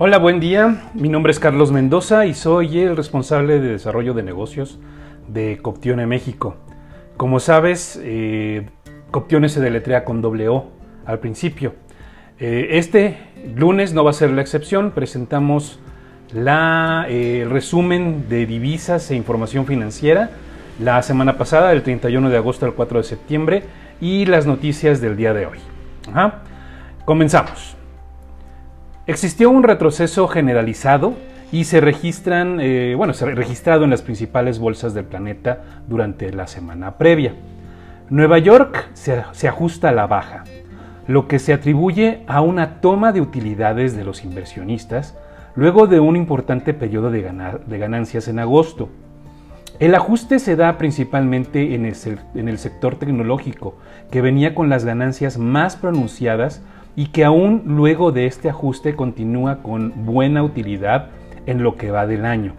Hola, buen día. Mi nombre es Carlos Mendoza y soy el responsable de desarrollo de negocios de Coptione México. Como sabes, eh, Coptione se deletrea con doble O al principio. Eh, este lunes no va a ser la excepción. Presentamos la, eh, el resumen de divisas e información financiera la semana pasada, del 31 de agosto al 4 de septiembre, y las noticias del día de hoy. Comenzamos. Existió un retroceso generalizado y se registran, eh, bueno, se ha registrado en las principales bolsas del planeta durante la semana previa. Nueva York se, ajusta a la baja, lo que se atribuye a una toma de utilidades de los inversionistas luego de un importante periodo de, ganancias en agosto. El ajuste se da principalmente en el, sector tecnológico, que venía con las ganancias más pronunciadas y que aún luego de este ajuste continúa con buena utilidad en lo que va del año.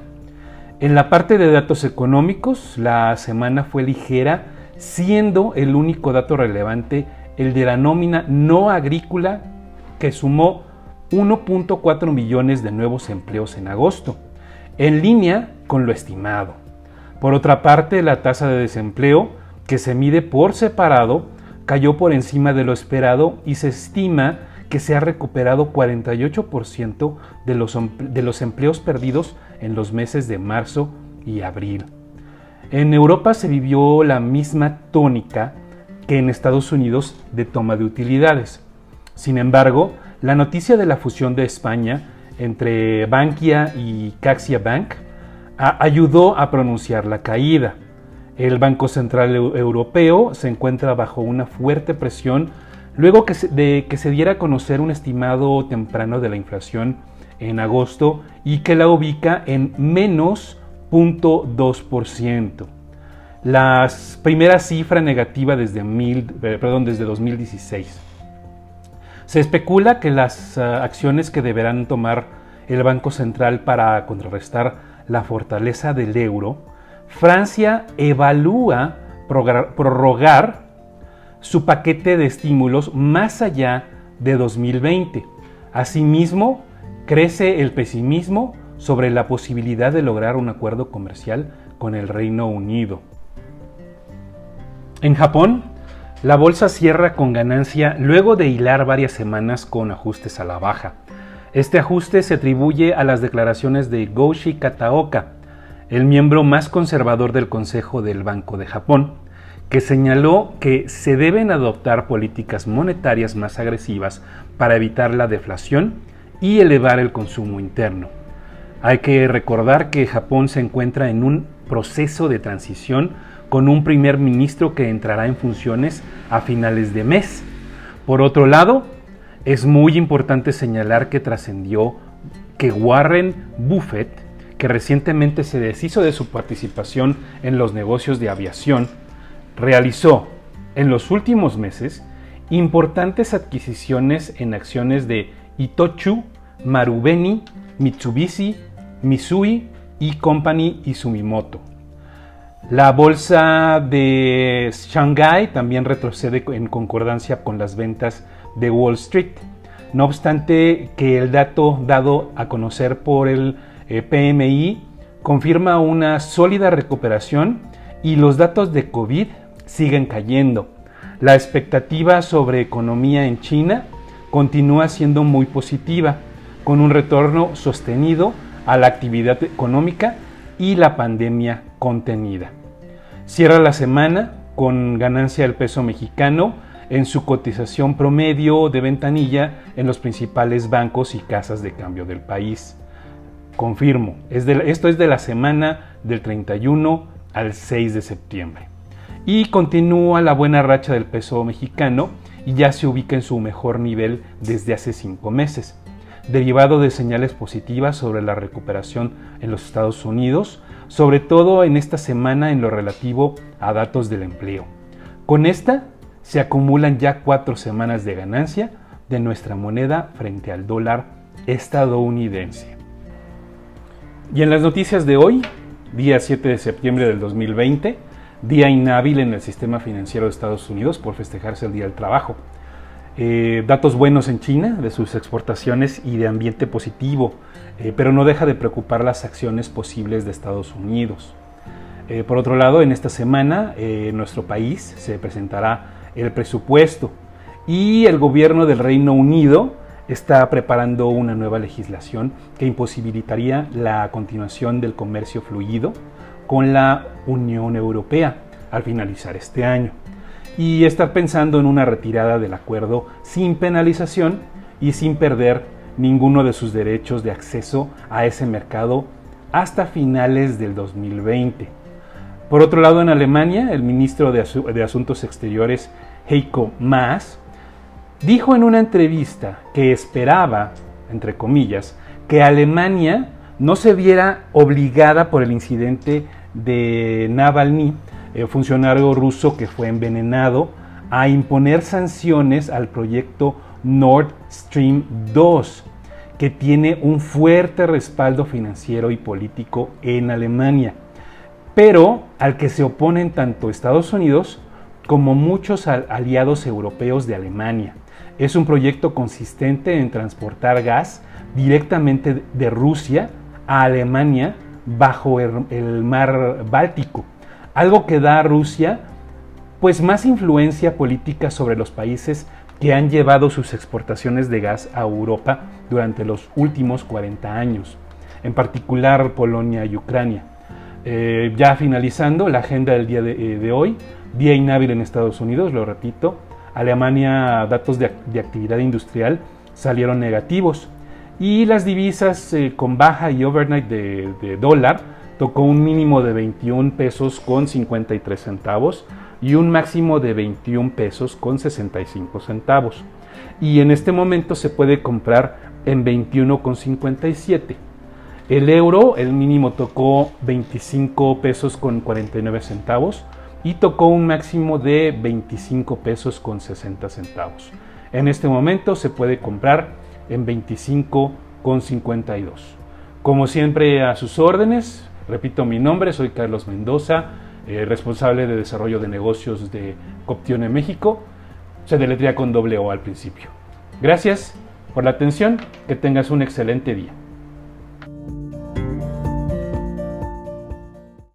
En la parte de datos económicos, la semana fue ligera, siendo el único dato relevante el de la nómina no agrícola, que sumó 1.4 millones de nuevos empleos en agosto, en línea con lo estimado. Por otra parte, la tasa de desempleo, que se mide por separado, cayó por encima de lo esperado y se estima que se ha recuperado 48% de los, de los empleos perdidos en los meses de marzo y abril. En Europa se vivió la misma tónica que en Estados Unidos de toma de utilidades. Sin embargo, la noticia de la fusión de España entre Bankia y Caxia Bank ayudó a pronunciar la caída. El Banco Central Europeo se encuentra bajo una fuerte presión luego de que se diera a conocer un estimado temprano de la inflación en agosto y que la ubica en menos 0.2%. La primera cifra negativa desde, eh, perdón, desde 2016. Se especula que las eh, acciones que deberán tomar el Banco Central para contrarrestar la fortaleza del euro Francia evalúa prorrogar su paquete de estímulos más allá de 2020. Asimismo, crece el pesimismo sobre la posibilidad de lograr un acuerdo comercial con el Reino Unido. En Japón, la bolsa cierra con ganancia luego de hilar varias semanas con ajustes a la baja. Este ajuste se atribuye a las declaraciones de Goshi Kataoka, el miembro más conservador del Consejo del Banco de Japón, que señaló que se deben adoptar políticas monetarias más agresivas para evitar la deflación y elevar el consumo interno. Hay que recordar que Japón se encuentra en un proceso de transición con un primer ministro que entrará en funciones a finales de mes. Por otro lado, es muy importante señalar que trascendió que Warren Buffett que recientemente se deshizo de su participación en los negocios de aviación, realizó en los últimos meses importantes adquisiciones en acciones de Itochu, Marubeni, Mitsubishi, Misui y Company y Sumimoto. La bolsa de Shanghai también retrocede en concordancia con las ventas de Wall Street. No obstante que el dato dado a conocer por el eh, PMI confirma una sólida recuperación y los datos de COVID siguen cayendo. La expectativa sobre economía en China continúa siendo muy positiva, con un retorno sostenido a la actividad económica y la pandemia contenida. Cierra la semana con ganancia del peso mexicano en su cotización promedio de ventanilla en los principales bancos y casas de cambio del país. Confirmo, esto es de la semana del 31 al 6 de septiembre. Y continúa la buena racha del peso mexicano y ya se ubica en su mejor nivel desde hace cinco meses, derivado de señales positivas sobre la recuperación en los Estados Unidos, sobre todo en esta semana en lo relativo a datos del empleo. Con esta se acumulan ya cuatro semanas de ganancia de nuestra moneda frente al dólar estadounidense. Y en las noticias de hoy, día 7 de septiembre del 2020, día inhábil en el sistema financiero de Estados Unidos por festejarse el Día del Trabajo. Eh, datos buenos en China de sus exportaciones y de ambiente positivo, eh, pero no deja de preocupar las acciones posibles de Estados Unidos. Eh, por otro lado, en esta semana en nuestro país se presentará el presupuesto y el gobierno del Reino Unido está preparando una nueva legislación que imposibilitaría la continuación del comercio fluido con la Unión Europea al finalizar este año y está pensando en una retirada del acuerdo sin penalización y sin perder ninguno de sus derechos de acceso a ese mercado hasta finales del 2020. Por otro lado, en Alemania, el ministro de, Asuntos Exteriores, Heiko Maas, dijo en una entrevista que esperaba, entre comillas, que Alemania no se viera obligada por el incidente de Navalny, el funcionario ruso que fue envenenado, a imponer sanciones al proyecto Nord Stream 2, que tiene un fuerte respaldo financiero y político en Alemania, pero al que se oponen tanto Estados Unidos como muchos aliados europeos de Alemania. Es un proyecto consistente en transportar gas directamente de Rusia a Alemania bajo el, mar Báltico, algo que da a Rusia pues más influencia política sobre los países que han llevado sus exportaciones de gas a Europa durante los últimos 40 años, en particular Polonia y Ucrania. Eh, ya finalizando la agenda del día de, eh, de hoy, día inhábil en Estados Unidos, lo repito, Alemania datos de, actividad industrial salieron negativos y las divisas eh, con baja y overnight de, dólar tocó un mínimo de 21 pesos con 53 centavos y un máximo de 21 pesos con 65 centavos. Y en este momento se puede comprar en 21 con 57. El euro, el mínimo tocó 25 pesos con 49 centavos y tocó un máximo de 25 pesos con 60 centavos. En este momento se puede comprar en 25 con 52. Como siempre a sus órdenes, repito mi nombre, soy Carlos Mendoza, eh, responsable de desarrollo de negocios de Coptione México. Se deletrea con doble O al principio. Gracias por la atención, que tengas un excelente día.